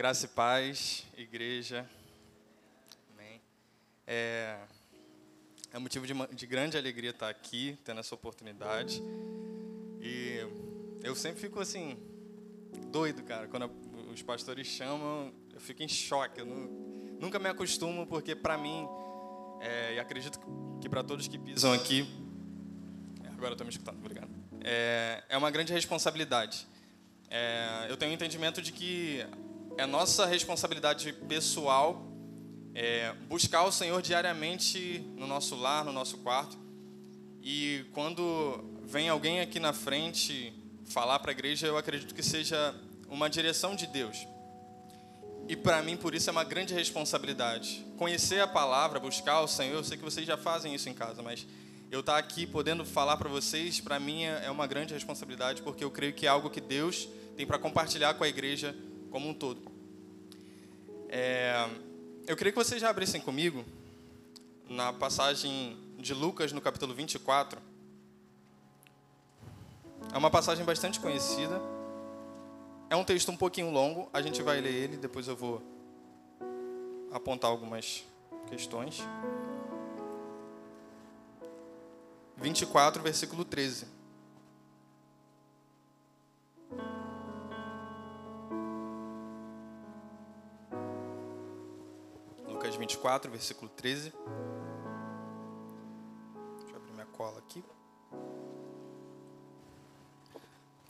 Graça e paz, igreja. Amém. É, é motivo de, de, grande alegria estar aqui, tendo essa oportunidade. E eu sempre fico assim, doido, cara. Quando os pastores chamam, eu fico em choque. Eu não, nunca me acostumo, porque para mim, é, e acredito que para todos que pisam aqui. Agora estou me escutando, obrigado. É, é uma grande responsabilidade. É, eu tenho o um entendimento de que é nossa responsabilidade pessoal é, buscar o Senhor diariamente no nosso lar, no nosso quarto. E quando vem alguém aqui na frente falar para a igreja, eu acredito que seja uma direção de Deus. E para mim, por isso, é uma grande responsabilidade. Conhecer a palavra, buscar o Senhor, eu sei que vocês já fazem isso em casa, mas eu estar tá aqui podendo falar para vocês, para mim é uma grande responsabilidade, porque eu creio que é algo que Deus tem para compartilhar com a igreja como um todo. É, eu queria que vocês já abrissem comigo na passagem de Lucas, no capítulo 24. É uma passagem bastante conhecida. É um texto um pouquinho longo, a gente vai ler ele, depois eu vou apontar algumas questões. 24, versículo 13. 24, versículo 13. Deixa eu abrir minha cola aqui.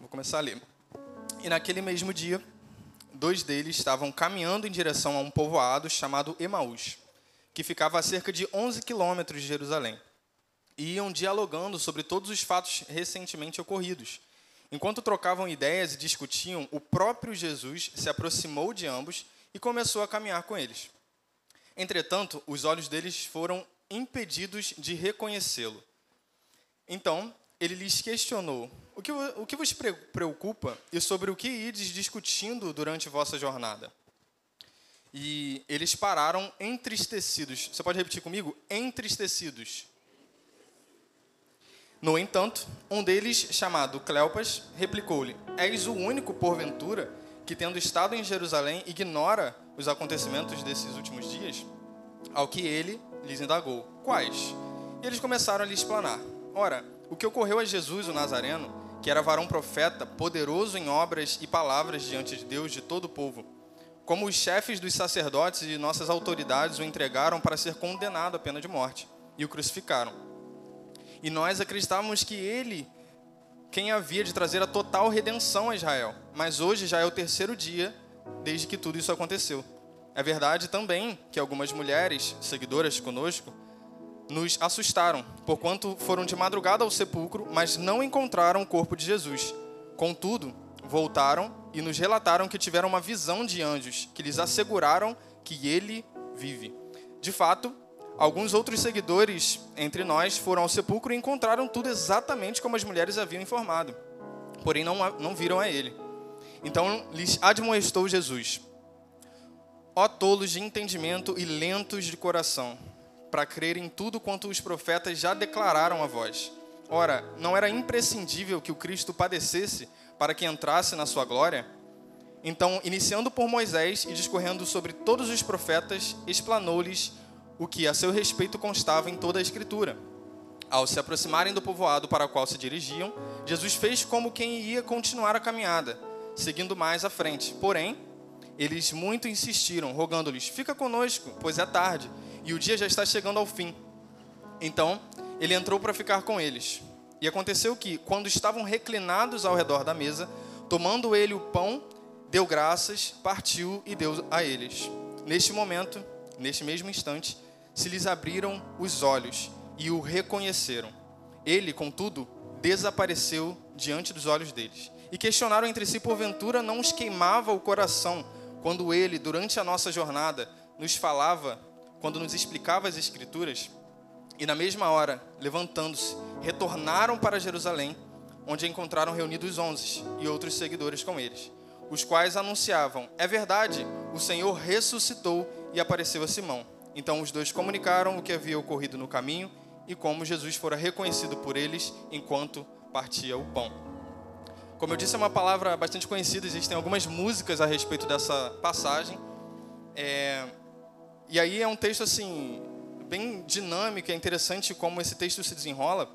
Vou começar a ler. E naquele mesmo dia, dois deles estavam caminhando em direção a um povoado chamado Emaús, que ficava a cerca de 11 quilômetros de Jerusalém. E iam dialogando sobre todos os fatos recentemente ocorridos. Enquanto trocavam ideias e discutiam, o próprio Jesus se aproximou de ambos e começou a caminhar com eles. Entretanto, os olhos deles foram impedidos de reconhecê-lo. Então, ele lhes questionou: o que, o que vos preocupa e sobre o que ides discutindo durante vossa jornada? E eles pararam entristecidos. Você pode repetir comigo? Entristecidos. No entanto, um deles, chamado Cleopas, replicou-lhe: És o único, porventura, que, tendo estado em Jerusalém, ignora os acontecimentos desses últimos dias? Ao que ele lhes indagou: Quais? E eles começaram a lhe explanar. Ora, o que ocorreu a Jesus, o Nazareno, que era varão profeta, poderoso em obras e palavras diante de Deus de todo o povo, como os chefes dos sacerdotes e nossas autoridades o entregaram para ser condenado à pena de morte e o crucificaram. E nós acreditávamos que ele quem havia de trazer a total redenção a Israel. Mas hoje já é o terceiro dia desde que tudo isso aconteceu. É verdade também que algumas mulheres, seguidoras conosco, nos assustaram, porquanto foram de madrugada ao sepulcro, mas não encontraram o corpo de Jesus. Contudo, voltaram e nos relataram que tiveram uma visão de anjos, que lhes asseguraram que ele vive. De fato, alguns outros seguidores entre nós foram ao sepulcro e encontraram tudo exatamente como as mulheres haviam informado, porém não, não viram a ele. Então lhes admoestou Jesus: Ó tolos de entendimento e lentos de coração, para crer em tudo quanto os profetas já declararam a vós. Ora, não era imprescindível que o Cristo padecesse para que entrasse na sua glória? Então, iniciando por Moisés e discorrendo sobre todos os profetas, explanou-lhes o que a seu respeito constava em toda a Escritura. Ao se aproximarem do povoado para o qual se dirigiam, Jesus fez como quem ia continuar a caminhada, seguindo mais à frente. Porém, eles muito insistiram, rogando-lhes: Fica conosco, pois é tarde, e o dia já está chegando ao fim. Então, ele entrou para ficar com eles. E aconteceu que, quando estavam reclinados ao redor da mesa, tomando ele o pão, deu graças, partiu e deu a eles. Neste momento, neste mesmo instante, se lhes abriram os olhos e o reconheceram. Ele, contudo, desapareceu diante dos olhos deles. E questionaram entre si, porventura não os queimava o coração quando ele, durante a nossa jornada, nos falava, quando nos explicava as Escrituras, e na mesma hora, levantando-se, retornaram para Jerusalém, onde encontraram reunidos onze e outros seguidores com eles, os quais anunciavam: É verdade, o Senhor ressuscitou e apareceu a Simão. Então os dois comunicaram o que havia ocorrido no caminho e como Jesus fora reconhecido por eles enquanto partia o pão. Como eu disse, é uma palavra bastante conhecida, existem algumas músicas a respeito dessa passagem. É, e aí é um texto assim bem dinâmico, é interessante como esse texto se desenrola.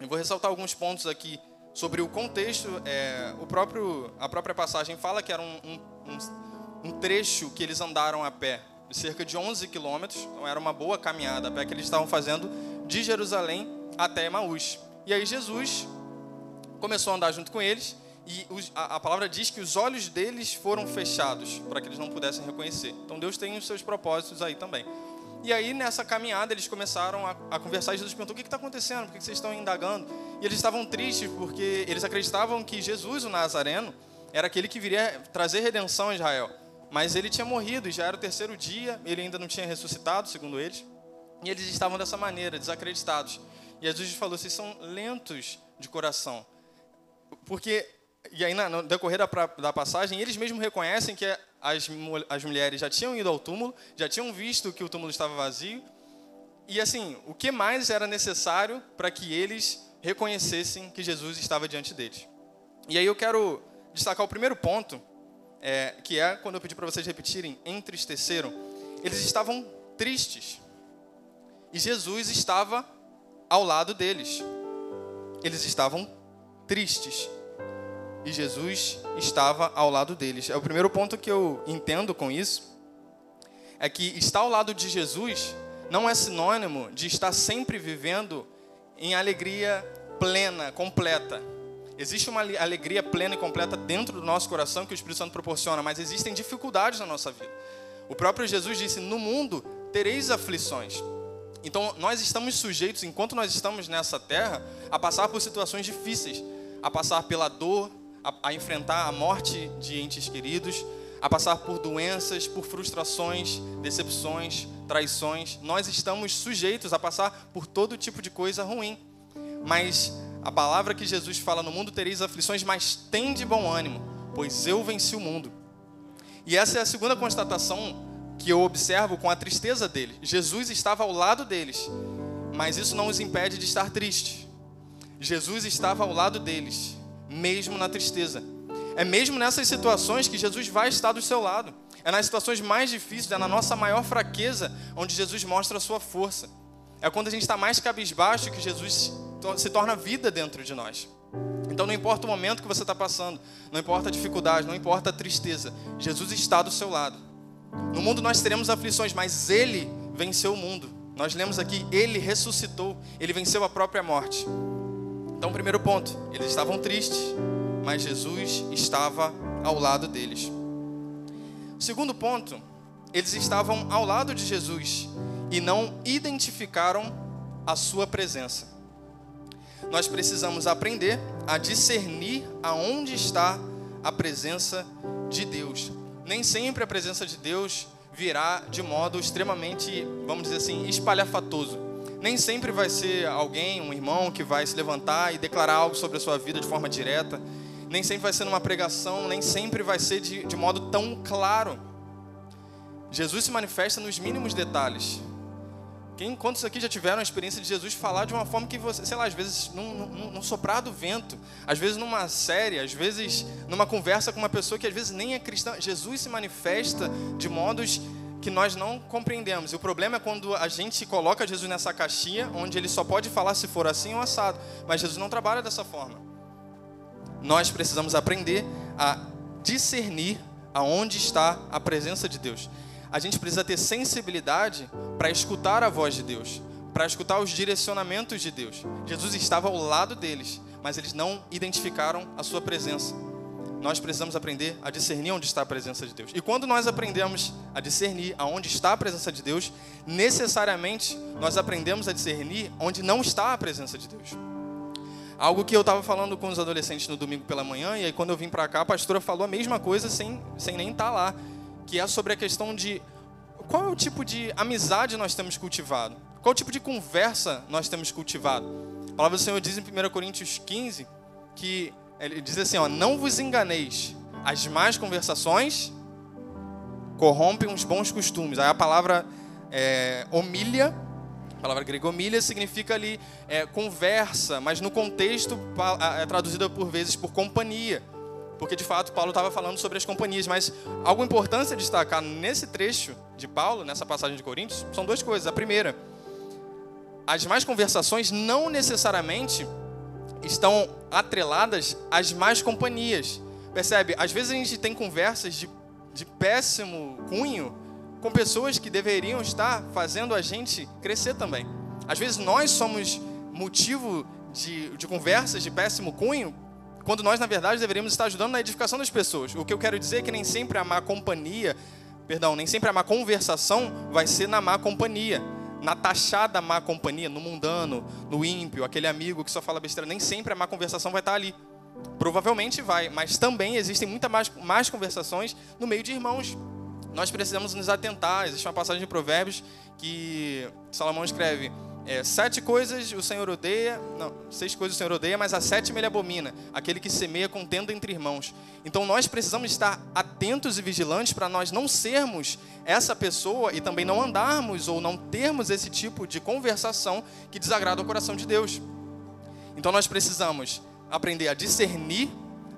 Eu vou ressaltar alguns pontos aqui sobre o contexto. É, o próprio, a própria passagem fala que era um, um, um trecho que eles andaram a pé, cerca de 11 quilômetros. Então era uma boa caminhada a pé que eles estavam fazendo de Jerusalém até Emaús. E aí Jesus começou a andar junto com eles e a, palavra diz que os olhos deles foram fechados para que eles não pudessem reconhecer. Então Deus tem os seus propósitos aí também. E aí nessa caminhada eles começaram a, conversar e Jesus perguntou: o que está acontecendo? Por que vocês estão indagando? E eles estavam tristes porque eles acreditavam que Jesus, o Nazareno, era aquele que viria trazer redenção a Israel. Mas ele tinha morrido e já era o terceiro dia, ele ainda não tinha ressuscitado, segundo eles. E eles estavam dessa maneira, desacreditados. E Jesus falou: vocês são lentos de coração. Porque, e aí no decorrer da, da passagem, eles mesmos reconhecem que as, as mulheres já tinham ido ao túmulo, já tinham visto que o túmulo estava vazio. E assim, o que mais era necessário para que eles reconhecessem que Jesus estava diante deles? E aí eu quero destacar o primeiro ponto, é, que é quando eu pedi para vocês repetirem, entristeceram. Eles estavam tristes. E Jesus estava ao lado deles. Eles estavam tristes. E Jesus estava ao lado deles. É o primeiro ponto que eu entendo com isso. É que estar ao lado de Jesus não é sinônimo de estar sempre vivendo em alegria plena, completa. Existe uma alegria plena e completa dentro do nosso coração que o Espírito Santo proporciona, mas existem dificuldades na nossa vida. O próprio Jesus disse: No mundo tereis aflições. Então, nós estamos sujeitos, enquanto nós estamos nessa terra, a passar por situações difíceis, a passar pela dor, a, a enfrentar a morte de entes queridos, a passar por doenças, por frustrações, decepções, traições. Nós estamos sujeitos a passar por todo tipo de coisa ruim. Mas a palavra que Jesus fala no mundo tereis aflições, mas tem de bom ânimo, pois eu venci o mundo. E essa é a segunda constatação que eu observo com a tristeza dele. Jesus estava ao lado deles, mas isso não os impede de estar tristes. Jesus estava ao lado deles, mesmo na tristeza. É mesmo nessas situações que Jesus vai estar do seu lado. É nas situações mais difíceis, é na nossa maior fraqueza, onde Jesus mostra a sua força. É quando a gente está mais cabisbaixo que Jesus se torna vida dentro de nós. Então não importa o momento que você está passando, não importa a dificuldade, não importa a tristeza, Jesus está do seu lado. No mundo nós teremos aflições, mas Ele venceu o mundo. Nós lemos aqui, Ele ressuscitou, Ele venceu a própria morte. Então, primeiro ponto, eles estavam tristes, mas Jesus estava ao lado deles. Segundo ponto, eles estavam ao lado de Jesus e não identificaram a sua presença. Nós precisamos aprender a discernir aonde está a presença de Deus nem sempre a presença de Deus virá de modo extremamente, vamos dizer assim, espalhafatoso. Nem sempre vai ser alguém, um irmão, que vai se levantar e declarar algo sobre a sua vida de forma direta. Nem sempre vai ser numa pregação, nem sempre vai ser de, de modo tão claro. Jesus se manifesta nos mínimos detalhes. Quem, quantos aqui já tiveram a experiência de Jesus falar de uma forma que você, sei lá, às vezes num, num, num, soprar do vento, às vezes numa série, às vezes numa conversa com uma pessoa que às vezes nem é cristã. Jesus se manifesta de modos que nós não compreendemos. E o problema é quando a gente coloca Jesus nessa caixinha, onde ele só pode falar se for assim ou assado. Mas Jesus não trabalha dessa forma. Nós precisamos aprender a discernir aonde está a presença de Deus a gente precisa ter sensibilidade para escutar a voz de Deus, para escutar os direcionamentos de Deus. Jesus estava ao lado deles, mas eles não identificaram a sua presença. Nós precisamos aprender a discernir onde está a presença de Deus. E quando nós aprendemos a discernir aonde está a presença de Deus, necessariamente nós aprendemos a discernir onde não está a presença de Deus. Algo que eu estava falando com os adolescentes no domingo pela manhã, e aí quando eu vim para cá, a pastora falou a mesma coisa sem, sem nem estar tá lá que é sobre a questão de qual é o tipo de amizade nós temos cultivado, qual é o tipo de conversa nós temos cultivado. A palavra do Senhor diz em 1 Coríntios 15 que ele diz assim: ó, não vos enganeis, as más conversações corrompem os bons costumes. Aí a palavra é, a palavra gregomília significa ali é, conversa, mas no contexto é traduzida por vezes por companhia. Porque de fato Paulo estava falando sobre as companhias, mas algo importante a destacar nesse trecho de Paulo, nessa passagem de Coríntios, são duas coisas. A primeira, as mais conversações não necessariamente estão atreladas às más companhias. Percebe? Às vezes a gente tem conversas de, de péssimo cunho com pessoas que deveriam estar fazendo a gente crescer também. Às vezes nós somos motivo de, de conversas de péssimo cunho, quando nós, na verdade, deveríamos estar ajudando na edificação das pessoas. O que eu quero dizer é que nem sempre a má companhia, perdão, nem sempre a má conversação vai ser na má companhia. Na taxada má companhia, no mundano, no ímpio, aquele amigo que só fala besteira, nem sempre a má conversação vai estar ali. Provavelmente vai, mas também existem muitas mais, mais conversações no meio de irmãos nós precisamos nos atentar. Existe uma passagem de Provérbios que Salomão escreve: é, sete coisas o Senhor odeia, não, seis coisas o Senhor odeia, mas a sétima ele abomina, aquele que semeia contenda entre irmãos. Então nós precisamos estar atentos e vigilantes para nós não sermos essa pessoa e também não andarmos ou não termos esse tipo de conversação que desagrada o coração de Deus. Então nós precisamos aprender a discernir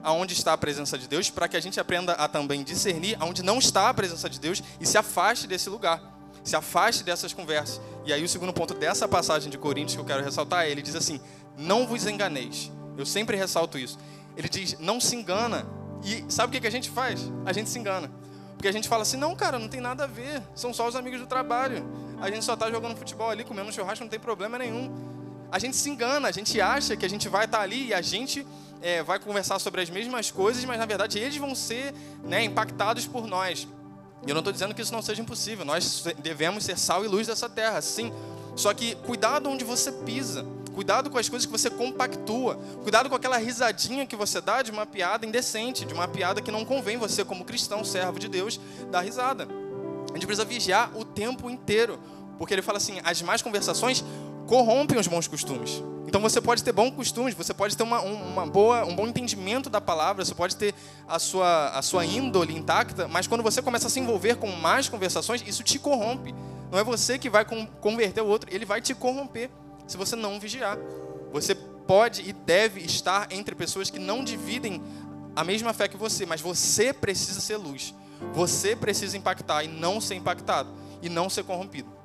aonde está a presença de Deus, para que a gente aprenda a também discernir aonde não está a presença de Deus e se afaste desse lugar, se afaste dessas conversas. E aí o segundo ponto dessa passagem de Coríntios que eu quero ressaltar, ele diz assim: "Não vos enganeis". Eu sempre ressalto isso. Ele diz: "Não se engana". E sabe o que a gente faz? A gente se engana. Porque a gente fala assim: "Não, cara, não tem nada a ver. São só os amigos do trabalho. A gente só está jogando futebol ali, comendo churrasco, não tem problema nenhum". A gente se engana, a gente acha que a gente vai estar tá ali e a gente é, vai conversar sobre as mesmas coisas, mas na verdade eles vão ser né, impactados por nós. E eu não estou dizendo que isso não seja impossível. Nós devemos ser sal e luz dessa terra, sim. Só que cuidado onde você pisa. Cuidado com as coisas que você compactua. Cuidado com aquela risadinha que você dá de uma piada indecente, de uma piada que não convém você, como cristão, servo de Deus, dar risada. A gente precisa vigiar o tempo inteiro. Porque ele fala assim: as más conversações corrompem os bons costumes. Então você pode ter bons costumes, você pode ter uma, uma boa, um bom entendimento da palavra, você pode ter a sua, a sua índole intacta, mas quando você começa a se envolver com mais conversações, isso te corrompe. Não é você que vai converter o outro, ele vai te corromper se você não vigiar. Você pode e deve estar entre pessoas que não dividem a mesma fé que você, mas você precisa ser luz. Você precisa impactar e não ser impactado e não ser corrompido.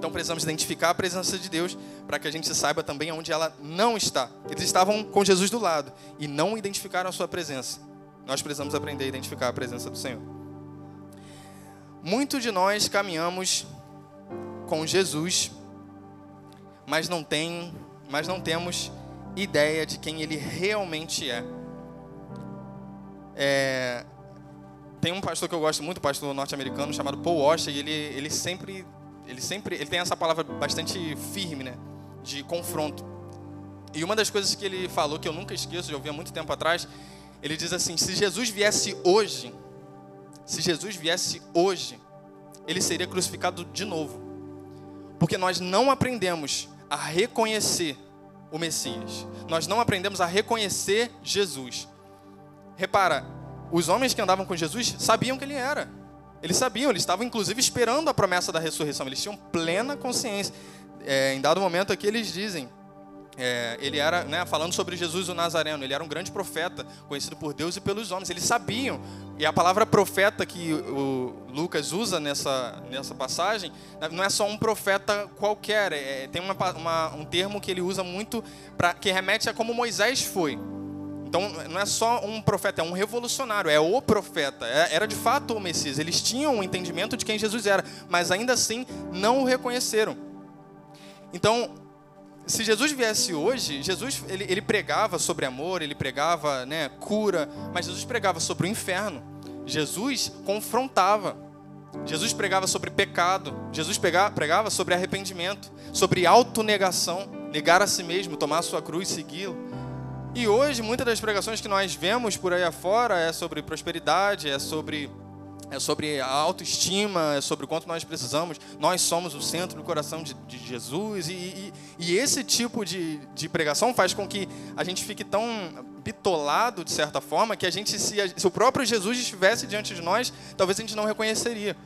Então precisamos identificar a presença de Deus para que a gente saiba também onde ela não está. Eles estavam com Jesus do lado e não identificaram a sua presença. Nós precisamos aprender a identificar a presença do Senhor. Muitos de nós caminhamos com Jesus, mas não tem, mas não temos ideia de quem ele realmente é. é tem um pastor que eu gosto muito, pastor norte-americano chamado Paul Washer, e ele, ele sempre ele sempre ele tem essa palavra bastante firme, né? De confronto. E uma das coisas que ele falou que eu nunca esqueço, já ouvi há muito tempo atrás, ele diz assim: se Jesus viesse hoje, se Jesus viesse hoje, ele seria crucificado de novo. Porque nós não aprendemos a reconhecer o Messias. Nós não aprendemos a reconhecer Jesus. Repara, os homens que andavam com Jesus sabiam que ele era. Eles sabiam, eles estavam inclusive esperando a promessa da ressurreição, eles tinham plena consciência. É, em dado momento aqui eles dizem, é, ele era, né, falando sobre Jesus o Nazareno, ele era um grande profeta, conhecido por Deus e pelos homens. Eles sabiam, e a palavra profeta que o Lucas usa nessa, nessa passagem, não é só um profeta qualquer, é, tem uma, uma, um termo que ele usa muito, pra, que remete a como Moisés foi. Então, não é só um profeta, é um revolucionário, é o profeta. É, era de fato o Messias. Eles tinham um entendimento de quem Jesus era, mas ainda assim não o reconheceram. Então, se Jesus viesse hoje, Jesus ele, ele pregava sobre amor, ele pregava né, cura, mas Jesus pregava sobre o inferno. Jesus confrontava. Jesus pregava sobre pecado. Jesus pregava sobre arrependimento, sobre autonegação, negar a si mesmo, tomar a sua cruz, segui-lo. E hoje, muitas das pregações que nós vemos por aí afora é sobre prosperidade, é sobre, é sobre a autoestima, é sobre o quanto nós precisamos. Nós somos o centro do coração de, de Jesus. E, e, e, esse tipo de, de pregação faz com que a gente fique tão bitolado, de certa forma, que a gente, se, se o próprio Jesus estivesse diante de nós, talvez a gente não reconheceria.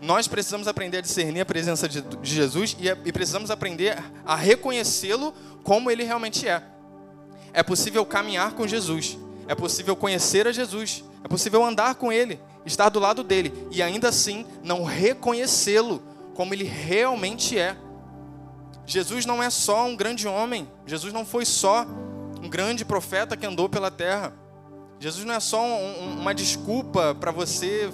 nós precisamos aprender a discernir a presença de, de Jesus e, e precisamos aprender a reconhecê-lo como ele realmente é. É possível caminhar com Jesus, é possível conhecer a Jesus, é possível andar com ele, estar do lado dele e ainda assim não reconhecê-lo como ele realmente é. Jesus não é só um grande homem, Jesus não foi só um grande profeta que andou pela terra. Jesus não é só um, uma desculpa para você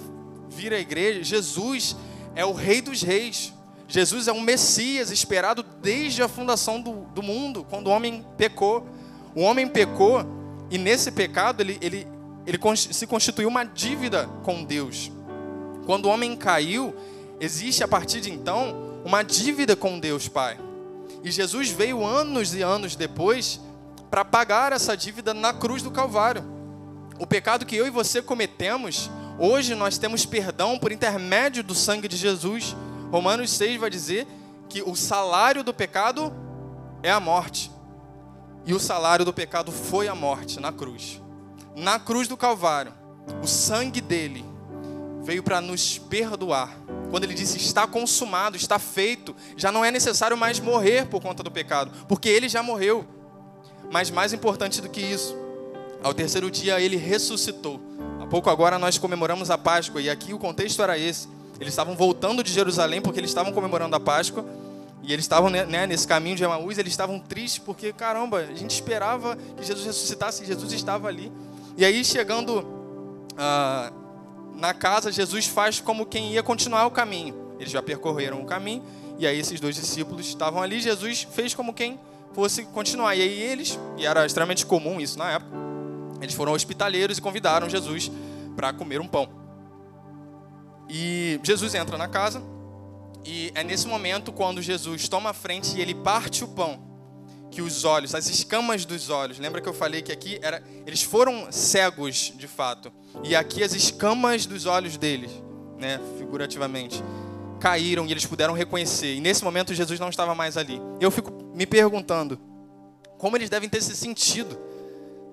vir à igreja. Jesus é o Rei dos Reis. Jesus é um Messias esperado desde a fundação do, do mundo, quando o homem pecou. O homem pecou e nesse pecado ele, ele, ele se constituiu uma dívida com Deus. Quando o homem caiu, existe a partir de então uma dívida com Deus Pai. E Jesus veio anos e anos depois para pagar essa dívida na cruz do Calvário. O pecado que eu e você cometemos, hoje nós temos perdão por intermédio do sangue de Jesus. Romanos 6 vai dizer que o salário do pecado é a morte. E o salário do pecado foi a morte na cruz. Na cruz do Calvário, o sangue dele veio para nos perdoar. Quando ele disse está consumado, está feito, já não é necessário mais morrer por conta do pecado, porque ele já morreu. Mas mais importante do que isso, ao terceiro dia ele ressuscitou. Há pouco agora nós comemoramos a Páscoa e aqui o contexto era esse. Eles estavam voltando de Jerusalém porque eles estavam comemorando a Páscoa e eles estavam né, né nesse caminho de Emaús, eles estavam tristes porque, caramba, a gente esperava que Jesus ressuscitasse Jesus estava ali. E aí, chegando ah, na casa, Jesus faz como quem ia continuar o caminho. Eles já percorreram o caminho, e aí esses dois discípulos estavam ali. Jesus fez como quem fosse continuar. E aí eles, e era extremamente comum isso na época, eles foram hospitaleiros e convidaram Jesus para comer um pão. E Jesus entra na casa, e é nesse momento quando Jesus toma a frente e ele parte o pão que os olhos, as escamas dos olhos, lembra que eu falei que aqui era, eles foram cegos de fato, e aqui as escamas dos olhos deles, né, figurativamente, caíram e eles puderam reconhecer. E nesse momento Jesus não estava mais ali. Eu fico me perguntando como eles devem ter se sentido,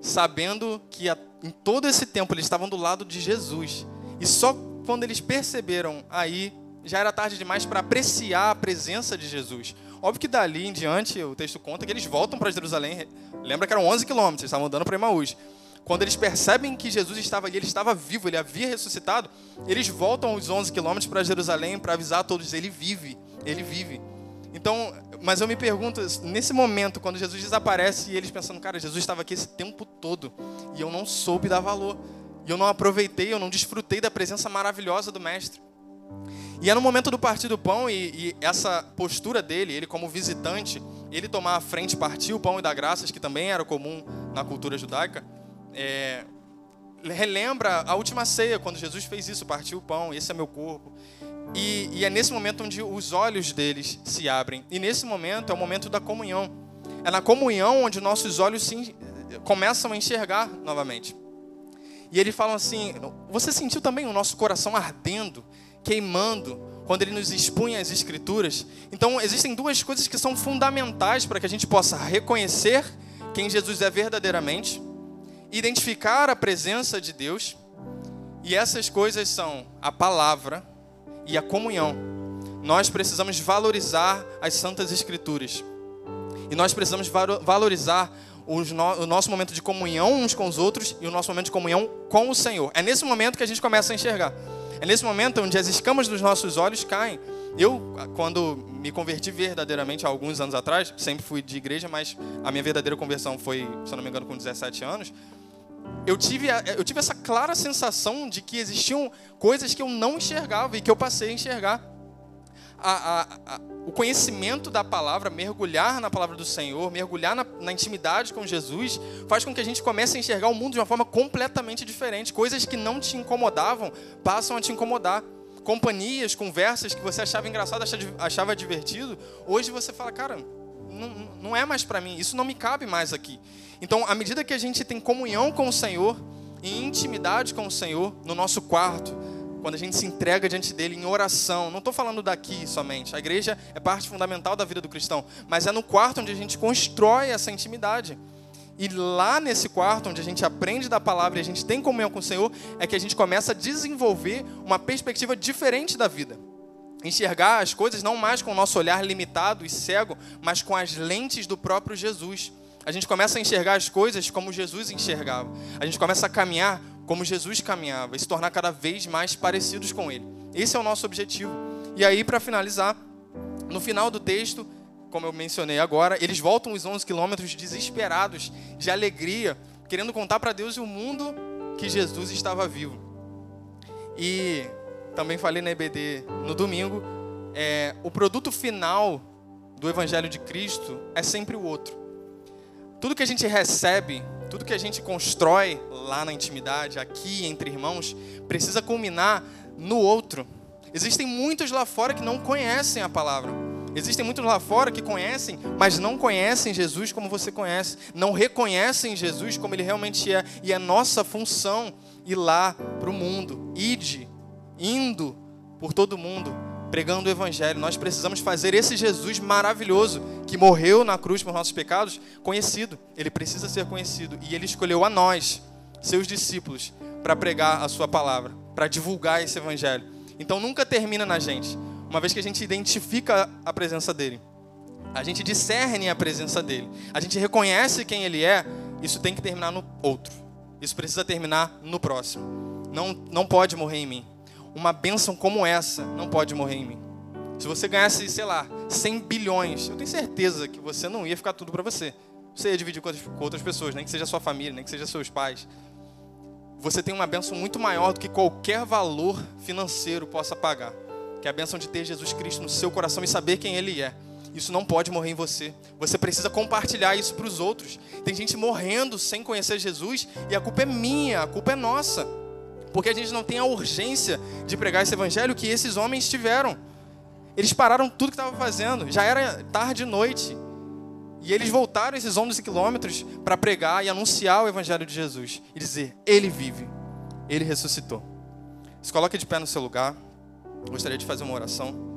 sabendo que em todo esse tempo eles estavam do lado de Jesus, e só quando eles perceberam aí já era tarde demais para apreciar a presença de Jesus. Óbvio que dali em diante, o texto conta que eles voltam para Jerusalém. Lembra que eram 11 quilômetros, estavam andando para Emaús. Quando eles percebem que Jesus estava ali, ele estava vivo, ele havia ressuscitado, eles voltam os 11 quilômetros para Jerusalém para avisar a todos: ele vive, ele vive. Então, mas eu me pergunto, nesse momento, quando Jesus desaparece e eles pensando, cara, Jesus estava aqui esse tempo todo e eu não soube dar valor, e eu não aproveitei, eu não desfrutei da presença maravilhosa do Mestre. E é no momento do partir do pão e, e, essa postura dele, ele como visitante, ele tomar a frente, partir o pão e dar graças, que também era comum na cultura judaica, é, relembra a última ceia, quando Jesus fez isso, partiu o pão, esse é meu corpo. E, e é nesse momento onde os olhos deles se abrem. E nesse momento é o momento da comunhão. É na comunhão onde nossos olhos se, começam a enxergar novamente. E eles falam assim: Você sentiu também o nosso coração ardendo? Queimando quando ele nos expunha as escrituras. Então, existem duas coisas que são fundamentais para que a gente possa reconhecer quem Jesus é verdadeiramente, identificar a presença de Deus, e essas coisas são a palavra e a comunhão. Nós precisamos valorizar as santas escrituras. E nós precisamos valorizar o nosso momento de comunhão uns com os outros e o nosso momento de comunhão com o Senhor. É nesse momento que a gente começa a enxergar. É nesse momento onde as escamas dos nossos olhos caem. Eu, quando me converti verdadeiramente há alguns anos atrás, sempre fui de igreja, mas a minha verdadeira conversão foi, se não me engano, com 17 anos. Eu tive, eu tive essa clara sensação de que existiam coisas que eu não enxergava e que eu passei a enxergar a, a, a, o conhecimento da palavra, mergulhar na palavra do Senhor, mergulhar na, na, intimidade com Jesus, faz com que a gente comece a enxergar o mundo de uma forma completamente diferente. Coisas que não te incomodavam passam a te incomodar. Companhias, conversas que você achava engraçado, achava divertido, hoje você fala, cara, não, não é mais para mim, isso não me cabe mais aqui. Então, à medida que a gente tem comunhão com o Senhor, e intimidade com o Senhor, no nosso quarto, quando a gente se entrega diante dele em oração. Não estou falando daqui somente. A igreja é parte fundamental da vida do cristão, mas é no quarto onde a gente constrói essa intimidade. E lá nesse quarto, onde a gente aprende da palavra e a gente tem comunhão com o Senhor, é que a gente começa a desenvolver uma perspectiva diferente da vida. enxergar as coisas não mais com o nosso olhar limitado e cego, mas com as lentes do próprio Jesus. A gente começa a enxergar as coisas como Jesus enxergava. A gente começa a caminhar como Jesus caminhava e se tornar cada vez mais parecidos com Ele. Esse é o nosso objetivo. E aí, para finalizar, no final do texto, como eu mencionei agora, eles voltam os 11 quilômetros desesperados, de alegria, querendo contar para Deus e o mundo que Jesus estava vivo. E também falei na EBD no domingo, é, o produto final do Evangelho de Cristo é sempre o outro. Tudo que a gente recebe, tudo que a gente constrói lá na intimidade, aqui entre irmãos, precisa culminar no outro. Existem muitos lá fora que não conhecem a palavra. Existem muitos lá fora que conhecem, mas não conhecem Jesus como você conhece. Não reconhecem Jesus como ele realmente é. E é nossa função ir lá para o mundo. Ide, indo por todo mundo, pregando o Evangelho. Nós precisamos fazer esse Jesus maravilhoso que morreu na cruz por nossos pecados conhecido. Ele precisa ser conhecido. E ele escolheu a nós, seus discípulos, para pregar a sua palavra, para divulgar esse Evangelho. Então nunca termina na gente, uma vez que a gente identifica a presença dele. A gente discerne a presença dele. A gente reconhece quem ele é. Isso tem que terminar no outro. Isso precisa terminar no próximo. Não, não pode morrer em mim uma bênção como essa não pode morrer em mim. Se você ganhasse, sei lá, 100 bilhões, eu tenho certeza que você não ia ficar tudo para você. Você ia dividir com outras pessoas, nem que seja sua família, nem que seja seus pais. Você tem uma bênção muito maior do que qualquer valor financeiro possa pagar. Que é a bênção de ter Jesus Cristo no seu coração e saber quem Ele é. Isso não pode morrer em você. Você precisa compartilhar isso para os outros. Tem gente morrendo sem conhecer Jesus e a culpa é minha, a culpa é nossa porque a gente não tem a urgência de pregar esse evangelho que esses homens tiveram. Eles pararam tudo que estavam fazendo, já era tarde e noite. E eles voltaram esses 11 quilômetros para pregar e anunciar o evangelho de Jesus e dizer: Ele vive, Ele ressuscitou. Se coloque de pé no seu lugar. Gostaria de fazer uma oração.